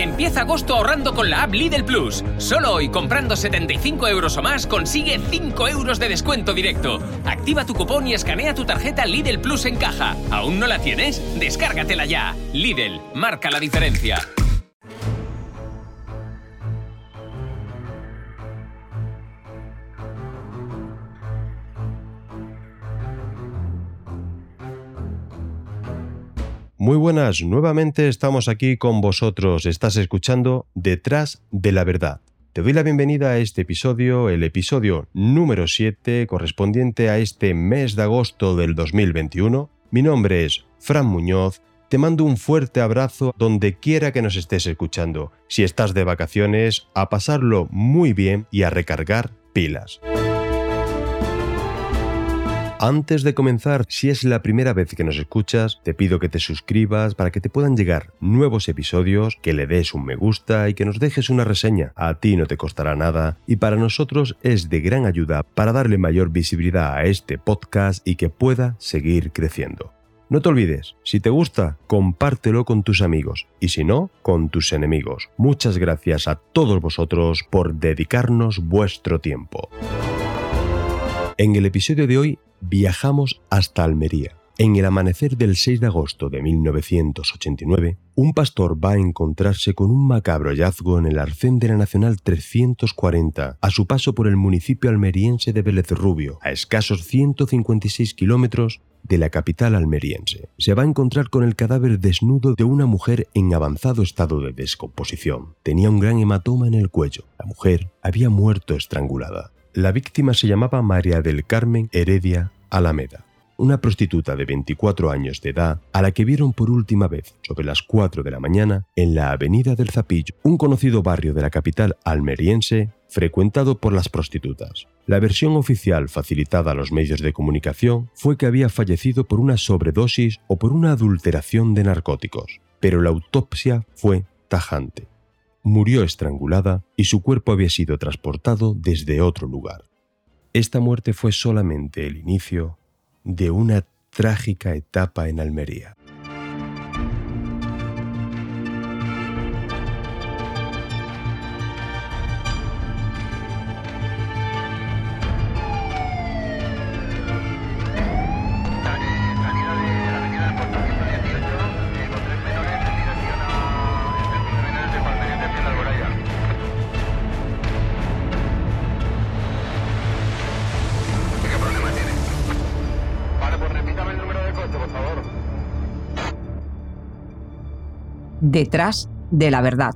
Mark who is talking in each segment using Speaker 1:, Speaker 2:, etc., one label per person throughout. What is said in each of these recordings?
Speaker 1: Empieza agosto ahorrando con la app Lidl Plus. Solo hoy, comprando 75 euros o más, consigue 5 euros de descuento directo. Activa tu cupón y escanea tu tarjeta Lidl Plus en caja. ¿Aún no la tienes? Descárgatela ya. Lidl, marca la diferencia.
Speaker 2: Muy buenas, nuevamente estamos aquí con vosotros. Estás escuchando Detrás de la Verdad. Te doy la bienvenida a este episodio, el episodio número 7, correspondiente a este mes de agosto del 2021. Mi nombre es Fran Muñoz. Te mando un fuerte abrazo donde quiera que nos estés escuchando. Si estás de vacaciones, a pasarlo muy bien y a recargar pilas. Antes de comenzar, si es la primera vez que nos escuchas, te pido que te suscribas para que te puedan llegar nuevos episodios, que le des un me gusta y que nos dejes una reseña. A ti no te costará nada y para nosotros es de gran ayuda para darle mayor visibilidad a este podcast y que pueda seguir creciendo. No te olvides, si te gusta, compártelo con tus amigos y si no, con tus enemigos. Muchas gracias a todos vosotros por dedicarnos vuestro tiempo. En el episodio de hoy viajamos hasta Almería. En el amanecer del 6 de agosto de 1989, un pastor va a encontrarse con un macabro hallazgo en el arcén de la Nacional 340, a su paso por el municipio almeriense de Vélez Rubio, a escasos 156 kilómetros de la capital almeriense. Se va a encontrar con el cadáver desnudo de una mujer en avanzado estado de descomposición. Tenía un gran hematoma en el cuello. La mujer había muerto estrangulada. La víctima se llamaba María del Carmen Heredia Alameda, una prostituta de 24 años de edad a la que vieron por última vez sobre las 4 de la mañana en la Avenida del Zapillo, un conocido barrio de la capital almeriense frecuentado por las prostitutas. La versión oficial facilitada a los medios de comunicación fue que había fallecido por una sobredosis o por una adulteración de narcóticos, pero la autopsia fue tajante murió estrangulada y su cuerpo había sido transportado desde otro lugar. Esta muerte fue solamente el inicio de una trágica etapa en Almería.
Speaker 3: Detrás de la verdad.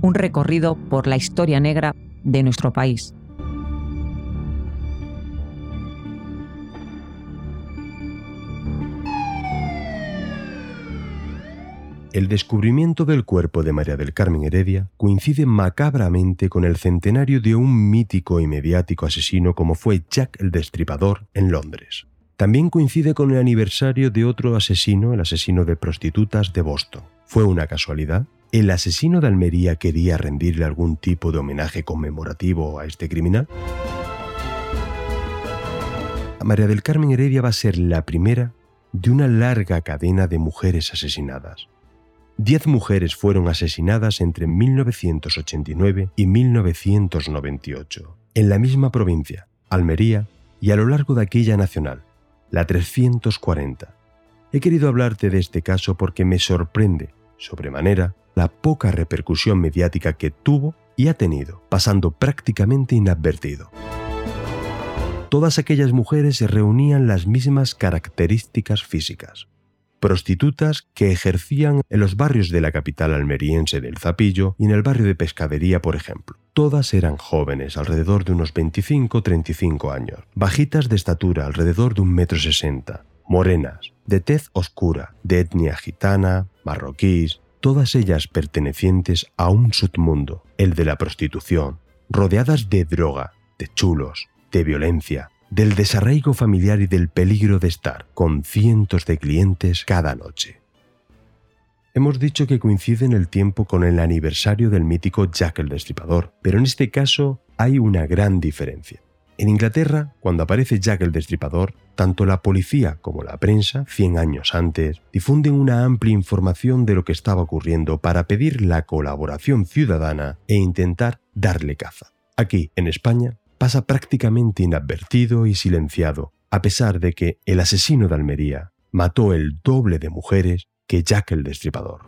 Speaker 3: Un recorrido por la historia negra de nuestro país.
Speaker 2: El descubrimiento del cuerpo de María del Carmen Heredia coincide macabramente con el centenario de un mítico y mediático asesino como fue Jack el Destripador en Londres. También coincide con el aniversario de otro asesino, el asesino de prostitutas de Boston. ¿Fue una casualidad? ¿El asesino de Almería quería rendirle algún tipo de homenaje conmemorativo a este criminal? María del Carmen Heredia va a ser la primera de una larga cadena de mujeres asesinadas. Diez mujeres fueron asesinadas entre 1989 y 1998, en la misma provincia, Almería, y a lo largo de aquella nacional, la 340. He querido hablarte de este caso porque me sorprende, sobremanera, la poca repercusión mediática que tuvo y ha tenido, pasando prácticamente inadvertido. Todas aquellas mujeres reunían las mismas características físicas. Prostitutas que ejercían en los barrios de la capital almeriense del Zapillo y en el barrio de Pescadería, por ejemplo. Todas eran jóvenes, alrededor de unos 25-35 años, bajitas de estatura, alrededor de un metro sesenta, morenas, de tez oscura, de etnia gitana, marroquíes, todas ellas pertenecientes a un submundo, el de la prostitución, rodeadas de droga, de chulos, de violencia, del desarraigo familiar y del peligro de estar con cientos de clientes cada noche. Hemos dicho que coincide en el tiempo con el aniversario del mítico Jack el Destripador, pero en este caso hay una gran diferencia. En Inglaterra, cuando aparece Jack el Destripador, tanto la policía como la prensa, 100 años antes, difunden una amplia información de lo que estaba ocurriendo para pedir la colaboración ciudadana e intentar darle caza. Aquí, en España, pasa prácticamente inadvertido y silenciado, a pesar de que el asesino de Almería mató el doble de mujeres que Jack el Destripador.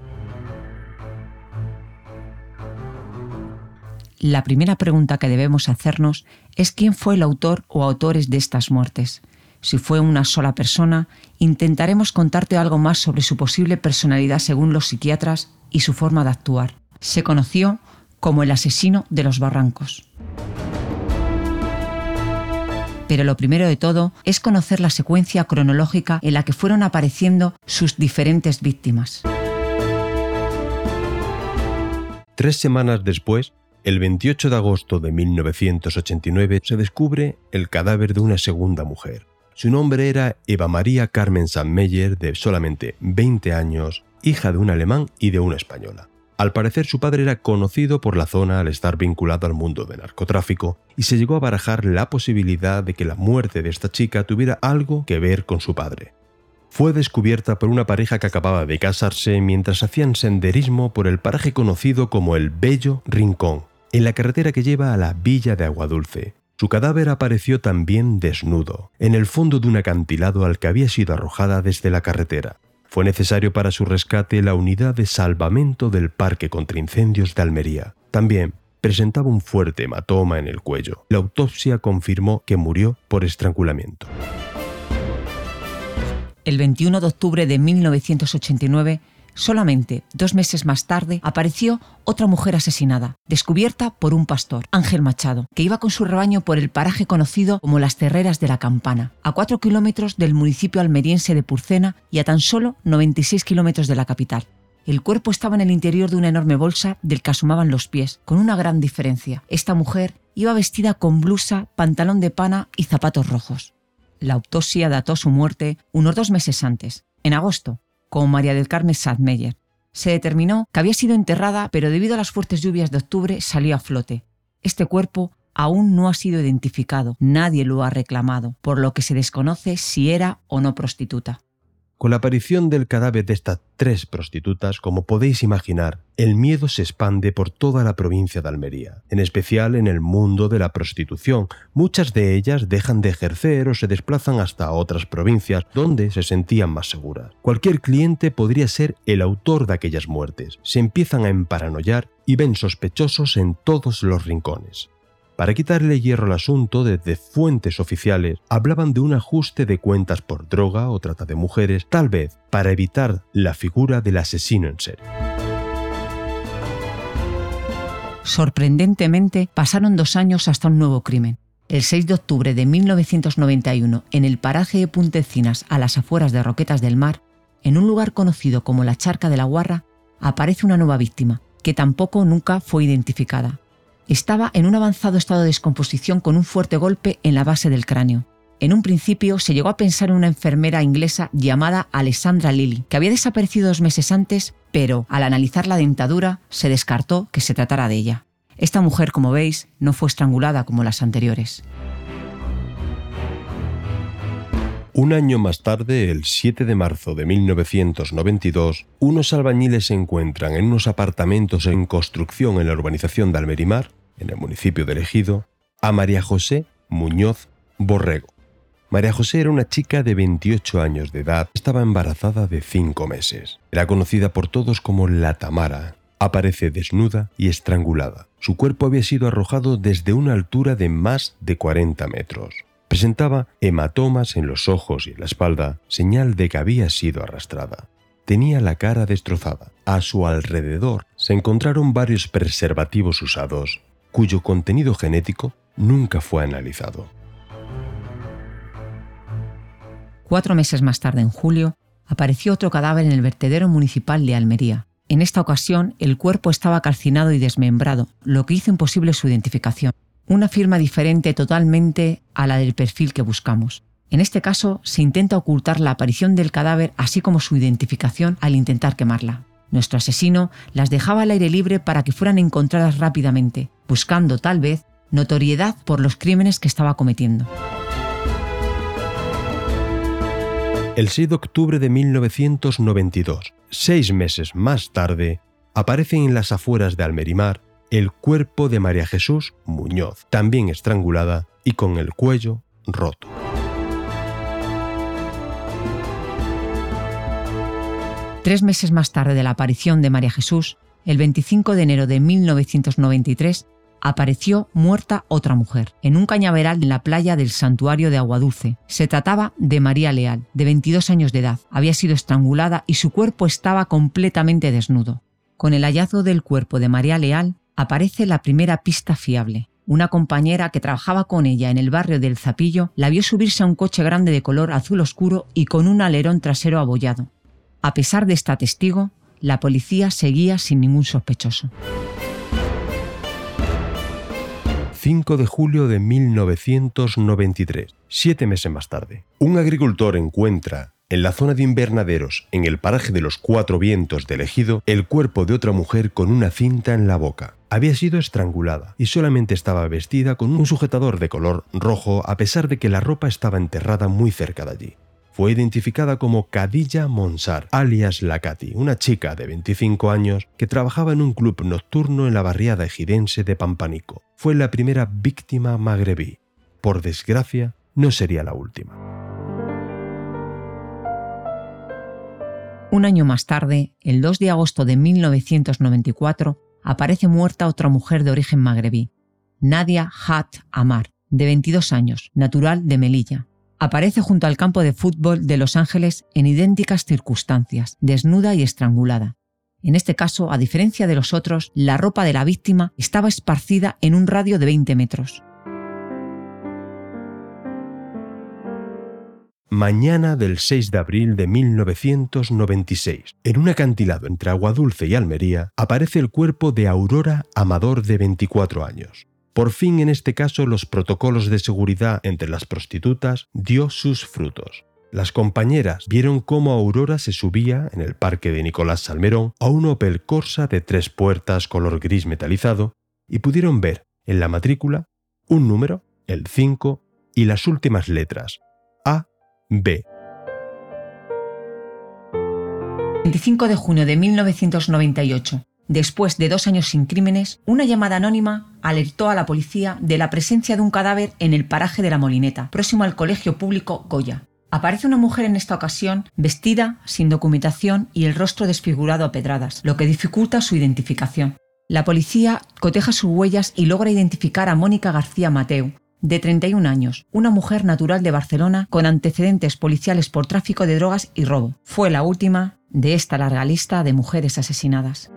Speaker 3: La primera pregunta que debemos hacernos es quién fue el autor o autores de estas muertes. Si fue una sola persona, intentaremos contarte algo más sobre su posible personalidad según los psiquiatras y su forma de actuar. Se conoció como el asesino de los barrancos. Pero lo primero de todo es conocer la secuencia cronológica en la que fueron apareciendo sus diferentes víctimas.
Speaker 2: Tres semanas después, el 28 de agosto de 1989 se descubre el cadáver de una segunda mujer. Su nombre era Eva María Carmen Sandmeyer, de solamente 20 años, hija de un alemán y de una española. Al parecer su padre era conocido por la zona al estar vinculado al mundo del narcotráfico y se llegó a barajar la posibilidad de que la muerte de esta chica tuviera algo que ver con su padre fue descubierta por una pareja que acababa de casarse mientras hacían senderismo por el paraje conocido como el Bello Rincón, en la carretera que lleva a la villa de Aguadulce. Su cadáver apareció también desnudo, en el fondo de un acantilado al que había sido arrojada desde la carretera. Fue necesario para su rescate la unidad de salvamento del Parque contra Incendios de Almería. También presentaba un fuerte hematoma en el cuello. La autopsia confirmó que murió por estrangulamiento.
Speaker 3: El 21 de octubre de 1989, Solamente dos meses más tarde apareció otra mujer asesinada, descubierta por un pastor, Ángel Machado, que iba con su rebaño por el paraje conocido como las Terreras de la Campana, a cuatro kilómetros del municipio almeriense de Purcena y a tan solo 96 kilómetros de la capital. El cuerpo estaba en el interior de una enorme bolsa del que asomaban los pies, con una gran diferencia. Esta mujer iba vestida con blusa, pantalón de pana y zapatos rojos. La autopsia dató su muerte unos dos meses antes, en agosto, con María del Carmen Sadmeyer. Se determinó que había sido enterrada, pero debido a las fuertes lluvias de octubre salió a flote. Este cuerpo aún no ha sido identificado, nadie lo ha reclamado, por lo que se desconoce si era o no prostituta.
Speaker 2: Con la aparición del cadáver de estas tres prostitutas, como podéis imaginar, el miedo se expande por toda la provincia de Almería, en especial en el mundo de la prostitución. Muchas de ellas dejan de ejercer o se desplazan hasta otras provincias donde se sentían más seguras. Cualquier cliente podría ser el autor de aquellas muertes. Se empiezan a emparanoyar y ven sospechosos en todos los rincones. Para quitarle hierro al asunto, desde fuentes oficiales hablaban de un ajuste de cuentas por droga o trata de mujeres, tal vez para evitar la figura del asesino en serie.
Speaker 3: Sorprendentemente, pasaron dos años hasta un nuevo crimen. El 6 de octubre de 1991, en el paraje de Puntecinas, a las afueras de Roquetas del Mar, en un lugar conocido como la Charca de la Guarra, aparece una nueva víctima, que tampoco nunca fue identificada. Estaba en un avanzado estado de descomposición con un fuerte golpe en la base del cráneo. En un principio se llegó a pensar en una enfermera inglesa llamada Alessandra Lilly, que había desaparecido dos meses antes, pero al analizar la dentadura se descartó que se tratara de ella. Esta mujer, como veis, no fue estrangulada como las anteriores.
Speaker 2: Un año más tarde, el 7 de marzo de 1992, unos albañiles se encuentran en unos apartamentos en construcción en la urbanización de Almerimar, en el municipio de Ejido, a María José Muñoz Borrego. María José era una chica de 28 años de edad, estaba embarazada de 5 meses. Era conocida por todos como la Tamara. Aparece desnuda y estrangulada. Su cuerpo había sido arrojado desde una altura de más de 40 metros. Presentaba hematomas en los ojos y en la espalda, señal de que había sido arrastrada. Tenía la cara destrozada. A su alrededor se encontraron varios preservativos usados, cuyo contenido genético nunca fue analizado.
Speaker 3: Cuatro meses más tarde, en julio, apareció otro cadáver en el vertedero municipal de Almería. En esta ocasión, el cuerpo estaba calcinado y desmembrado, lo que hizo imposible su identificación una firma diferente totalmente a la del perfil que buscamos. En este caso, se intenta ocultar la aparición del cadáver así como su identificación al intentar quemarla. Nuestro asesino las dejaba al aire libre para que fueran encontradas rápidamente, buscando tal vez notoriedad por los crímenes que estaba cometiendo.
Speaker 2: El 6 de octubre de 1992, seis meses más tarde, aparece en las afueras de Almerimar el cuerpo de María Jesús Muñoz, también estrangulada y con el cuello roto.
Speaker 3: Tres meses más tarde de la aparición de María Jesús, el 25 de enero de 1993, apareció muerta otra mujer, en un cañaveral en la playa del santuario de Aguadulce. Se trataba de María Leal, de 22 años de edad. Había sido estrangulada y su cuerpo estaba completamente desnudo. Con el hallazgo del cuerpo de María Leal aparece la primera pista fiable. Una compañera que trabajaba con ella en el barrio del Zapillo la vio subirse a un coche grande de color azul oscuro y con un alerón trasero abollado. A pesar de esta testigo, la policía seguía sin ningún sospechoso.
Speaker 2: 5 de julio de 1993, siete meses más tarde. Un agricultor encuentra en la zona de invernaderos, en el paraje de los Cuatro Vientos del Ejido, el cuerpo de otra mujer con una cinta en la boca. Había sido estrangulada y solamente estaba vestida con un sujetador de color rojo a pesar de que la ropa estaba enterrada muy cerca de allí fue identificada como Cadilla Monsar, alias Lacati, una chica de 25 años que trabajaba en un club nocturno en la barriada ejidense de Pampanico. Fue la primera víctima magrebí. Por desgracia, no sería la última.
Speaker 3: Un año más tarde, el 2 de agosto de 1994, aparece muerta otra mujer de origen magrebí, Nadia Hat Amar, de 22 años, natural de Melilla, aparece junto al campo de fútbol de Los Ángeles en idénticas circunstancias, desnuda y estrangulada. En este caso, a diferencia de los otros, la ropa de la víctima estaba esparcida en un radio de 20 metros.
Speaker 2: Mañana del 6 de abril de 1996, en un acantilado entre Aguadulce y Almería, aparece el cuerpo de Aurora Amador de 24 años. Por fin en este caso los protocolos de seguridad entre las prostitutas dio sus frutos. Las compañeras vieron cómo Aurora se subía en el parque de Nicolás Salmerón a un Opel Corsa de tres puertas color gris metalizado y pudieron ver en la matrícula un número, el 5, y las últimas letras, B.
Speaker 3: 25 de junio de 1998. Después de dos años sin crímenes, una llamada anónima alertó a la policía de la presencia de un cadáver en el paraje de la Molineta, próximo al colegio público Goya. Aparece una mujer en esta ocasión vestida, sin documentación y el rostro desfigurado a pedradas, lo que dificulta su identificación. La policía coteja sus huellas y logra identificar a Mónica García Mateu, de 31 años, una mujer natural de Barcelona con antecedentes policiales por tráfico de drogas y robo. Fue la última de esta larga lista de mujeres asesinadas.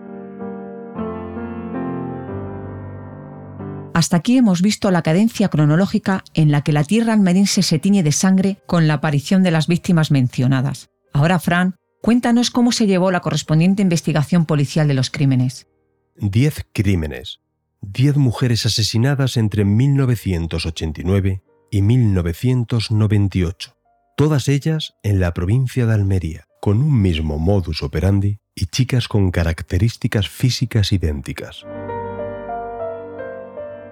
Speaker 3: Hasta aquí hemos visto la cadencia cronológica en la que la tierra almeriense se tiñe de sangre con la aparición de las víctimas mencionadas. Ahora, Fran, cuéntanos cómo se llevó la correspondiente investigación policial de los crímenes.
Speaker 2: Diez crímenes. Diez mujeres asesinadas entre 1989 y 1998. Todas ellas en la provincia de Almería, con un mismo modus operandi y chicas con características físicas idénticas.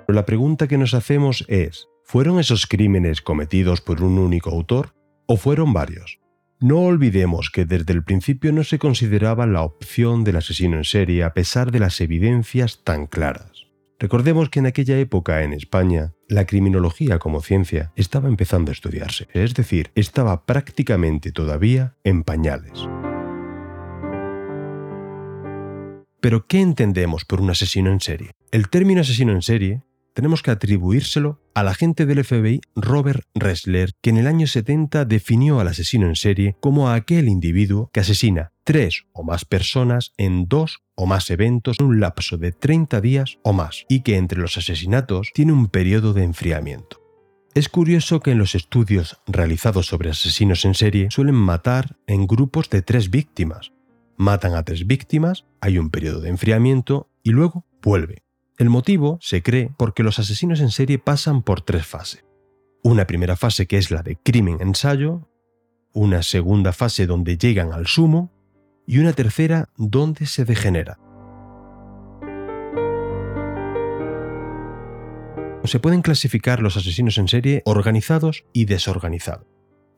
Speaker 2: La pregunta que nos hacemos es, ¿fueron esos crímenes cometidos por un único autor o fueron varios? No olvidemos que desde el principio no se consideraba la opción del asesino en serie a pesar de las evidencias tan claras. Recordemos que en aquella época en España la criminología como ciencia estaba empezando a estudiarse, es decir, estaba prácticamente todavía en pañales. Pero ¿qué entendemos por un asesino en serie? El término asesino en serie tenemos que atribuírselo al agente del FBI Robert Ressler, que en el año 70 definió al asesino en serie como a aquel individuo que asesina tres o más personas en dos o más eventos en un lapso de 30 días o más, y que entre los asesinatos tiene un periodo de enfriamiento. Es curioso que en los estudios realizados sobre asesinos en serie suelen matar en grupos de tres víctimas. Matan a tres víctimas, hay un periodo de enfriamiento y luego vuelve. El motivo se cree porque los asesinos en serie pasan por tres fases. Una primera fase que es la de crimen ensayo, una segunda fase donde llegan al sumo y una tercera donde se degenera. Se pueden clasificar los asesinos en serie organizados y desorganizados.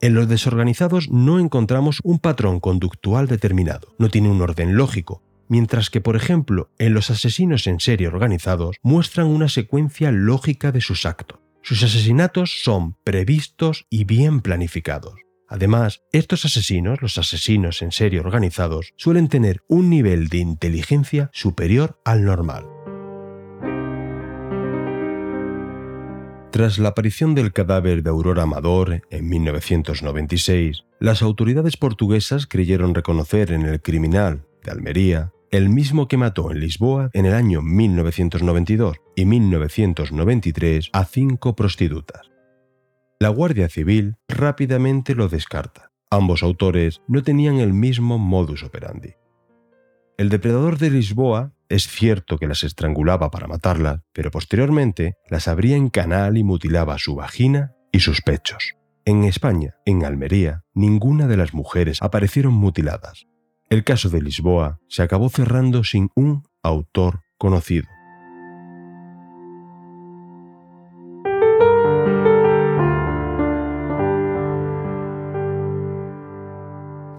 Speaker 2: En los desorganizados no encontramos un patrón conductual determinado, no tiene un orden lógico, mientras que, por ejemplo, en los asesinos en serie organizados muestran una secuencia lógica de sus actos. Sus asesinatos son previstos y bien planificados. Además, estos asesinos, los asesinos en serie organizados, suelen tener un nivel de inteligencia superior al normal. Tras la aparición del cadáver de Aurora Amador en 1996, las autoridades portuguesas creyeron reconocer en el criminal de Almería el mismo que mató en Lisboa en el año 1992 y 1993 a cinco prostitutas. La Guardia Civil rápidamente lo descarta. Ambos autores no tenían el mismo modus operandi. El depredador de Lisboa es cierto que las estrangulaba para matarlas, pero posteriormente las abría en canal y mutilaba su vagina y sus pechos. En España, en Almería, ninguna de las mujeres aparecieron mutiladas, el caso de Lisboa se acabó cerrando sin un autor conocido.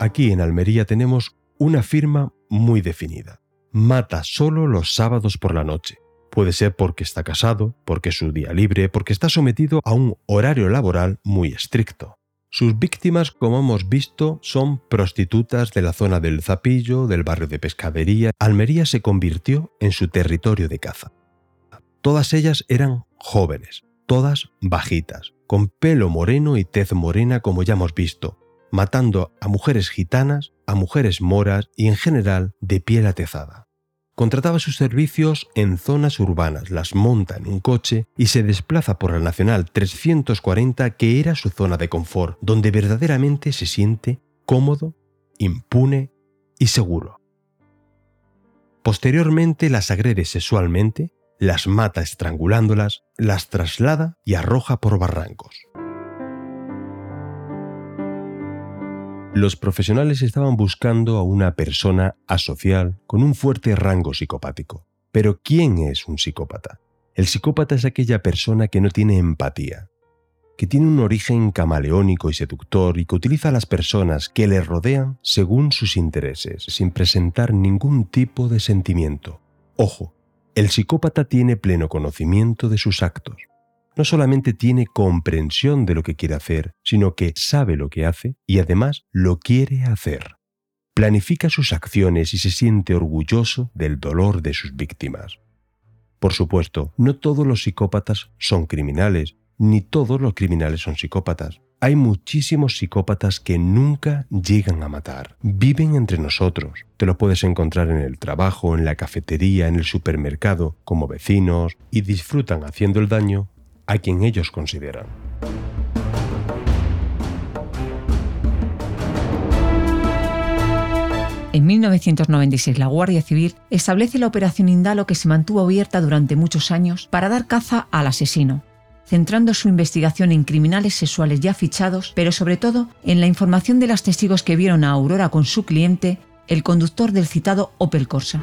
Speaker 2: Aquí en Almería tenemos una firma muy definida. Mata solo los sábados por la noche. Puede ser porque está casado, porque es su día libre, porque está sometido a un horario laboral muy estricto. Sus víctimas, como hemos visto, son prostitutas de la zona del Zapillo, del barrio de Pescadería. Almería se convirtió en su territorio de caza. Todas ellas eran jóvenes, todas bajitas, con pelo moreno y tez morena como ya hemos visto, matando a mujeres gitanas, a mujeres moras y en general de piel atezada. Contrataba sus servicios en zonas urbanas, las monta en un coche y se desplaza por la Nacional 340 que era su zona de confort, donde verdaderamente se siente cómodo, impune y seguro. Posteriormente las agrede sexualmente, las mata estrangulándolas, las traslada y arroja por barrancos. Los profesionales estaban buscando a una persona asocial con un fuerte rango psicopático. Pero ¿quién es un psicópata? El psicópata es aquella persona que no tiene empatía, que tiene un origen camaleónico y seductor y que utiliza a las personas que le rodean según sus intereses, sin presentar ningún tipo de sentimiento. Ojo, el psicópata tiene pleno conocimiento de sus actos no solamente tiene comprensión de lo que quiere hacer, sino que sabe lo que hace y además lo quiere hacer. Planifica sus acciones y se siente orgulloso del dolor de sus víctimas. Por supuesto, no todos los psicópatas son criminales, ni todos los criminales son psicópatas. Hay muchísimos psicópatas que nunca llegan a matar. Viven entre nosotros. Te lo puedes encontrar en el trabajo, en la cafetería, en el supermercado, como vecinos, y disfrutan haciendo el daño a quien ellos consideran.
Speaker 3: En 1996 la Guardia Civil establece la Operación Indalo que se mantuvo abierta durante muchos años para dar caza al asesino, centrando su investigación en criminales sexuales ya fichados, pero sobre todo en la información de los testigos que vieron a Aurora con su cliente, el conductor del citado Opel Corsa.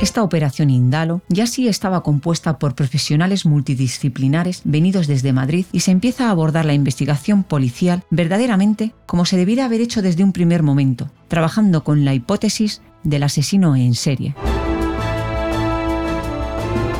Speaker 3: Esta operación Indalo ya sí estaba compuesta por profesionales multidisciplinares venidos desde Madrid y se empieza a abordar la investigación policial verdaderamente como se debiera haber hecho desde un primer momento, trabajando con la hipótesis del asesino en serie.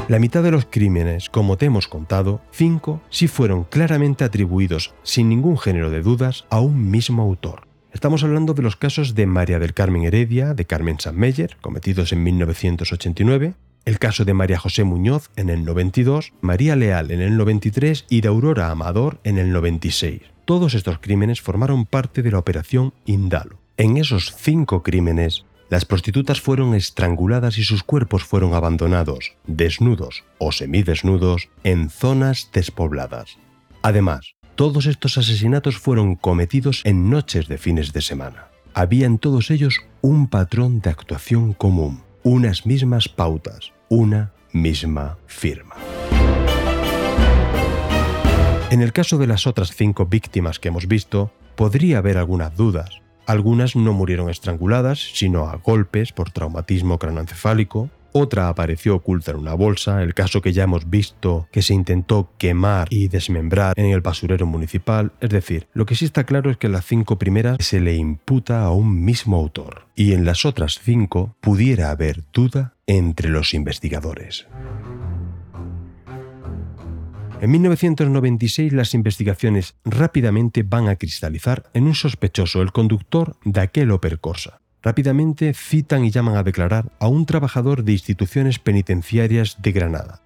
Speaker 2: La mitad de los crímenes, como te hemos contado, cinco sí fueron claramente atribuidos, sin ningún género de dudas, a un mismo autor. Estamos hablando de los casos de María del Carmen Heredia, de Carmen Sanmeyer, cometidos en 1989, el caso de María José Muñoz en el 92, María Leal en el 93 y de Aurora Amador en el 96. Todos estos crímenes formaron parte de la operación Indalo. En esos cinco crímenes, las prostitutas fueron estranguladas y sus cuerpos fueron abandonados, desnudos o semidesnudos, en zonas despobladas. Además, todos estos asesinatos fueron cometidos en noches de fines de semana. Había en todos ellos un patrón de actuación común, unas mismas pautas, una misma firma. En el caso de las otras cinco víctimas que hemos visto, podría haber algunas dudas. Algunas no murieron estranguladas, sino a golpes por traumatismo cranoencefálico. Otra apareció oculta en una bolsa, el caso que ya hemos visto que se intentó quemar y desmembrar en el basurero municipal, es decir, lo que sí está claro es que las cinco primeras se le imputa a un mismo autor, y en las otras cinco pudiera haber duda entre los investigadores. En 1996 las investigaciones rápidamente van a cristalizar en un sospechoso, el conductor de aquel Opel Corsa. Rápidamente citan y llaman a declarar a un trabajador de instituciones penitenciarias de Granada.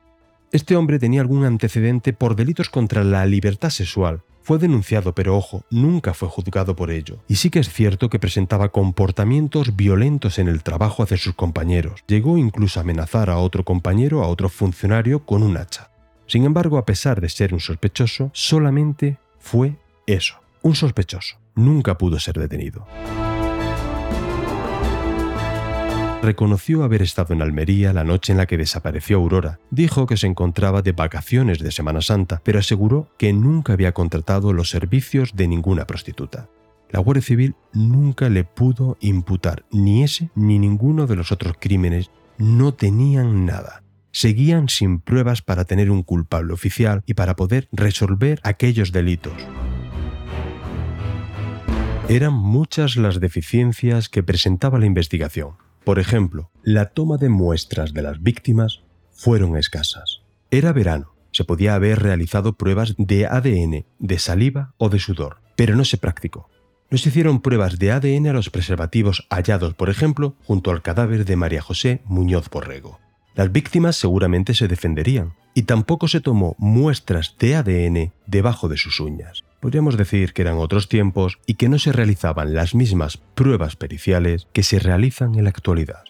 Speaker 2: Este hombre tenía algún antecedente por delitos contra la libertad sexual. Fue denunciado, pero ojo, nunca fue juzgado por ello. Y sí que es cierto que presentaba comportamientos violentos en el trabajo hacia sus compañeros. Llegó incluso a amenazar a otro compañero, a otro funcionario, con un hacha. Sin embargo, a pesar de ser un sospechoso, solamente fue eso, un sospechoso. Nunca pudo ser detenido reconoció haber estado en Almería la noche en la que desapareció Aurora. Dijo que se encontraba de vacaciones de Semana Santa, pero aseguró que nunca había contratado los servicios de ninguna prostituta. La Guardia Civil nunca le pudo imputar ni ese ni ninguno de los otros crímenes. No tenían nada. Seguían sin pruebas para tener un culpable oficial y para poder resolver aquellos delitos. Eran muchas las deficiencias que presentaba la investigación. Por ejemplo, la toma de muestras de las víctimas fueron escasas. Era verano, se podía haber realizado pruebas de ADN, de saliva o de sudor, pero no se practicó. No se hicieron pruebas de ADN a los preservativos hallados, por ejemplo, junto al cadáver de María José Muñoz Borrego. Las víctimas seguramente se defenderían, y tampoco se tomó muestras de ADN debajo de sus uñas. Podríamos decir que eran otros tiempos y que no se realizaban las mismas pruebas periciales que se realizan en la actualidad.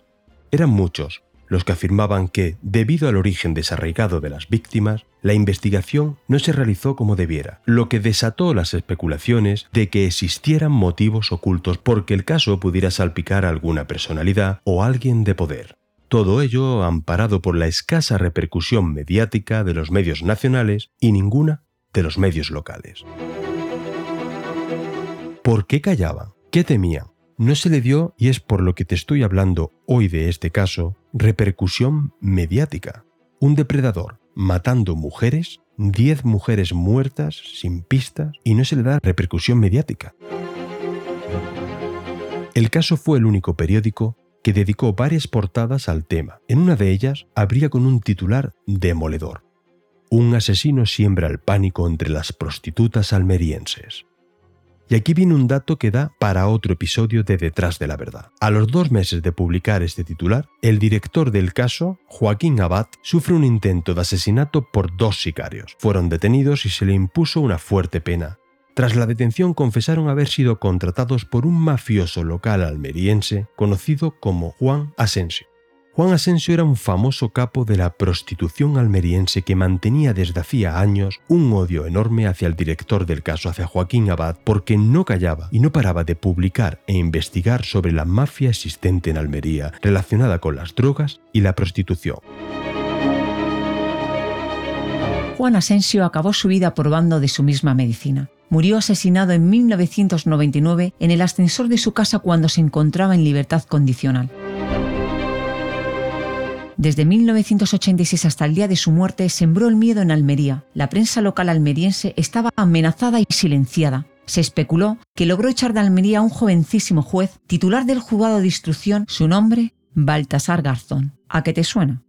Speaker 2: Eran muchos los que afirmaban que, debido al origen desarraigado de las víctimas, la investigación no se realizó como debiera, lo que desató las especulaciones de que existieran motivos ocultos porque el caso pudiera salpicar a alguna personalidad o alguien de poder. Todo ello amparado por la escasa repercusión mediática de los medios nacionales y ninguna de los medios locales. ¿Por qué callaban? ¿Qué temían? No se le dio, y es por lo que te estoy hablando hoy de este caso, repercusión mediática. Un depredador matando mujeres, 10 mujeres muertas sin pistas, y no se le da repercusión mediática. El caso fue el único periódico que dedicó varias portadas al tema. En una de ellas habría con un titular demoledor. Un asesino siembra el pánico entre las prostitutas almerienses. Y aquí viene un dato que da para otro episodio de Detrás de la Verdad. A los dos meses de publicar este titular, el director del caso, Joaquín Abad, sufre un intento de asesinato por dos sicarios. Fueron detenidos y se le impuso una fuerte pena. Tras la detención confesaron haber sido contratados por un mafioso local almeriense conocido como Juan Asensio. Juan Asensio era un famoso capo de la prostitución almeriense que mantenía desde hacía años un odio enorme hacia el director del caso, hacia Joaquín Abad, porque no callaba y no paraba de publicar e investigar sobre la mafia existente en Almería relacionada con las drogas y la prostitución.
Speaker 3: Juan Asensio acabó su vida probando de su misma medicina. Murió asesinado en 1999 en el ascensor de su casa cuando se encontraba en libertad condicional. Desde 1986 hasta el día de su muerte sembró el miedo en Almería. La prensa local almeriense estaba amenazada y silenciada. Se especuló que logró echar de Almería a un jovencísimo juez, titular del juzgado de instrucción, su nombre, Baltasar Garzón. ¿A qué te suena?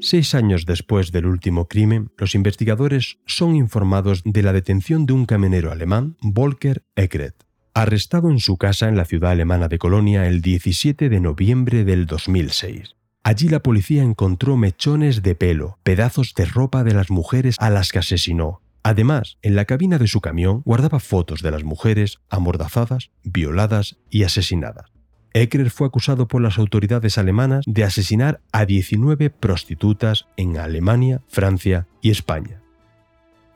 Speaker 2: Seis años después del último crimen, los investigadores son informados de la detención de un camionero alemán, Volker Eckert, arrestado en su casa en la ciudad alemana de Colonia el 17 de noviembre del 2006. Allí la policía encontró mechones de pelo, pedazos de ropa de las mujeres a las que asesinó. Además, en la cabina de su camión guardaba fotos de las mujeres amordazadas, violadas y asesinadas. Eckler fue acusado por las autoridades alemanas de asesinar a 19 prostitutas en Alemania, Francia y España.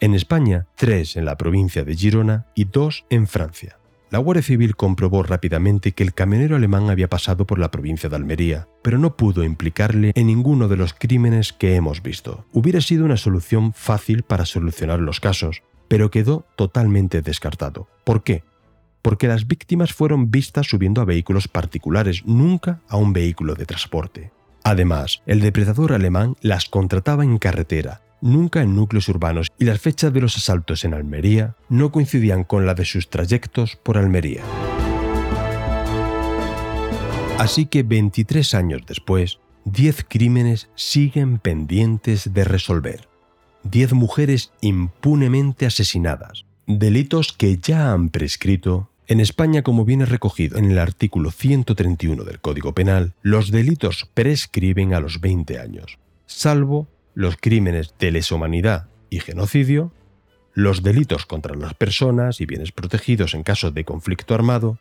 Speaker 2: En España, tres en la provincia de Girona y dos en Francia. La Guardia Civil comprobó rápidamente que el camionero alemán había pasado por la provincia de Almería, pero no pudo implicarle en ninguno de los crímenes que hemos visto. Hubiera sido una solución fácil para solucionar los casos, pero quedó totalmente descartado. ¿Por qué? porque las víctimas fueron vistas subiendo a vehículos particulares, nunca a un vehículo de transporte. Además, el depredador alemán las contrataba en carretera, nunca en núcleos urbanos, y las fechas de los asaltos en Almería no coincidían con la de sus trayectos por Almería. Así que 23 años después, 10 crímenes siguen pendientes de resolver. 10 mujeres impunemente asesinadas, delitos que ya han prescrito en España, como viene recogido en el artículo 131 del Código Penal, los delitos prescriben a los 20 años, salvo los crímenes de lesa humanidad y genocidio, los delitos contra las personas y bienes protegidos en caso de conflicto armado,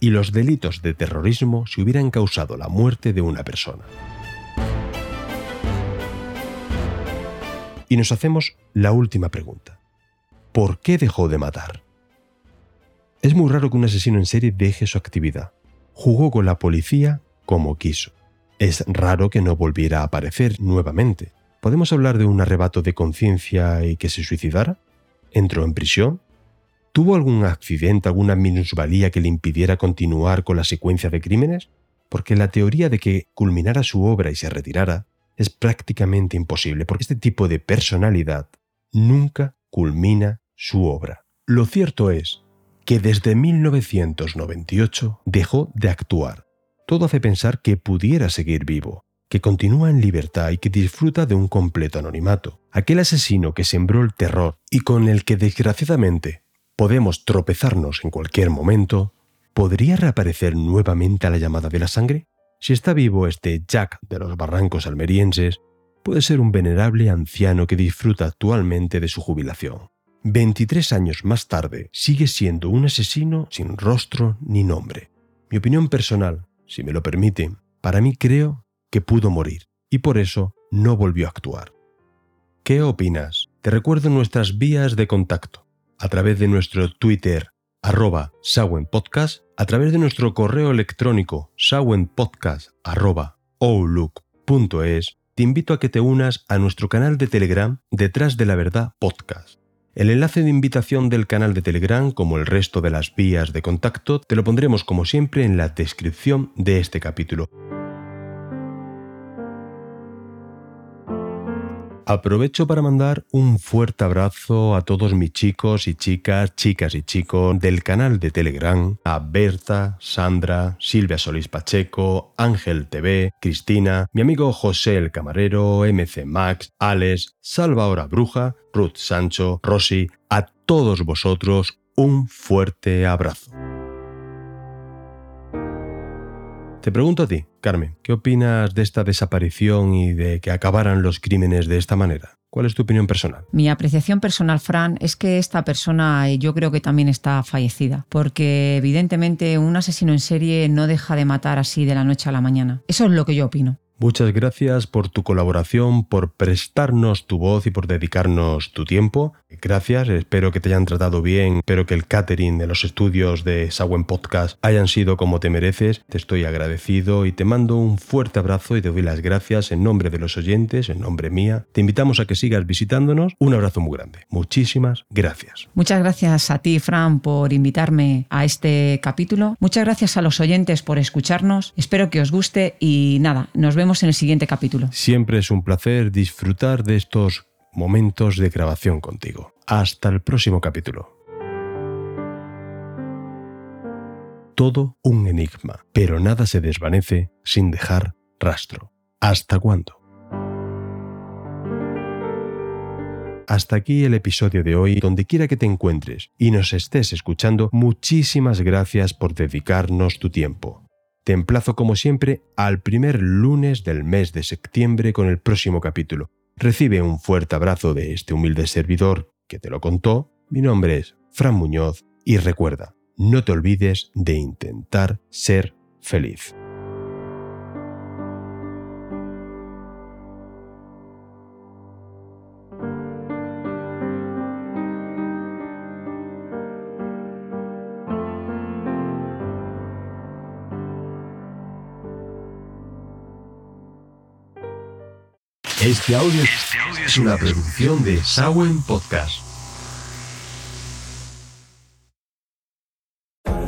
Speaker 2: y los delitos de terrorismo si hubieran causado la muerte de una persona. Y nos hacemos la última pregunta. ¿Por qué dejó de matar? Es muy raro que un asesino en serie deje su actividad. Jugó con la policía como quiso. Es raro que no volviera a aparecer nuevamente. ¿Podemos hablar de un arrebato de conciencia y que se suicidara? ¿Entró en prisión? ¿Tuvo algún accidente, alguna minusvalía que le impidiera continuar con la secuencia de crímenes? Porque la teoría de que culminara su obra y se retirara es prácticamente imposible, porque este tipo de personalidad nunca culmina su obra. Lo cierto es que desde 1998 dejó de actuar. Todo hace pensar que pudiera seguir vivo, que continúa en libertad y que disfruta de un completo anonimato. Aquel asesino que sembró el terror y con el que desgraciadamente podemos tropezarnos en cualquier momento, ¿podría reaparecer nuevamente a la llamada de la sangre? Si está vivo este Jack de los barrancos almerienses, puede ser un venerable anciano que disfruta actualmente de su jubilación. 23 años más tarde, sigue siendo un asesino sin rostro ni nombre. Mi opinión personal, si me lo permite, para mí creo que pudo morir y por eso no volvió a actuar. ¿Qué opinas? Te recuerdo nuestras vías de contacto. A través de nuestro Twitter, arroba a través de nuestro correo electrónico sawenpodcast.outlook.es, te invito a que te unas a nuestro canal de Telegram Detrás de la Verdad Podcast el enlace de invitación del canal de Telegram, como el resto de las vías de contacto, te lo pondremos como siempre en la descripción de este capítulo. Aprovecho para mandar un fuerte abrazo a todos mis chicos y chicas, chicas y chicos del canal de Telegram, a Berta, Sandra, Silvia Solís Pacheco, Ángel TV, Cristina, mi amigo José el Camarero, MC Max, Alex, Salva Bruja, Ruth Sancho, Rosy, a todos vosotros un fuerte abrazo. Te pregunto a ti, Carmen, ¿qué opinas de esta desaparición y de que acabaran los crímenes de esta manera? ¿Cuál es tu opinión personal?
Speaker 3: Mi apreciación personal, Fran, es que esta persona yo creo que también está fallecida, porque evidentemente un asesino en serie no deja de matar así de la noche a la mañana. Eso es lo que yo opino.
Speaker 2: Muchas gracias por tu colaboración, por prestarnos tu voz y por dedicarnos tu tiempo. Gracias, espero que te hayan tratado bien, espero que el catering de los estudios de Sawen Podcast hayan sido como te mereces. Te estoy agradecido y te mando un fuerte abrazo y te doy las gracias en nombre de los oyentes, en nombre mía. Te invitamos a que sigas visitándonos. Un abrazo muy grande. Muchísimas gracias.
Speaker 3: Muchas gracias a ti, Fran, por invitarme a este capítulo. Muchas gracias a los oyentes por escucharnos. Espero que os guste y nada, nos vemos en el siguiente capítulo.
Speaker 2: Siempre es un placer disfrutar de estos momentos de grabación contigo. Hasta el próximo capítulo. Todo un enigma, pero nada se desvanece sin dejar rastro. ¿Hasta cuándo? Hasta aquí el episodio de hoy, donde quiera que te encuentres y nos estés escuchando, muchísimas gracias por dedicarnos tu tiempo. Te emplazo como siempre al primer lunes del mes de septiembre con el próximo capítulo. Recibe un fuerte abrazo de este humilde servidor que te lo contó. Mi nombre es Fran Muñoz y recuerda, no te olvides de intentar ser feliz. Este audio, es una producción de Sawen Podcast.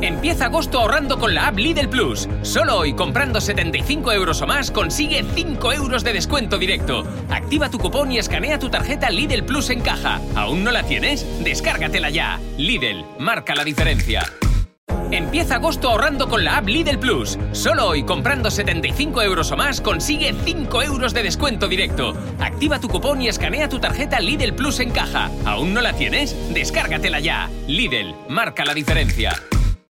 Speaker 1: Empieza agosto ahorrando con la app Lidl Plus. Solo hoy, comprando 75 euros o más, consigue 5 euros de descuento directo. Activa tu cupón y escanea tu tarjeta Lidl Plus en caja. ¿Aún no la tienes? Descárgatela ya. Lidl, marca la diferencia. Empieza agosto ahorrando con la app Lidl Plus. Solo hoy, comprando 75 euros o más, consigue 5 euros de descuento directo. Activa tu cupón y escanea tu tarjeta Lidl Plus en caja. ¿Aún no la tienes? Descárgatela ya. Lidl, marca la diferencia.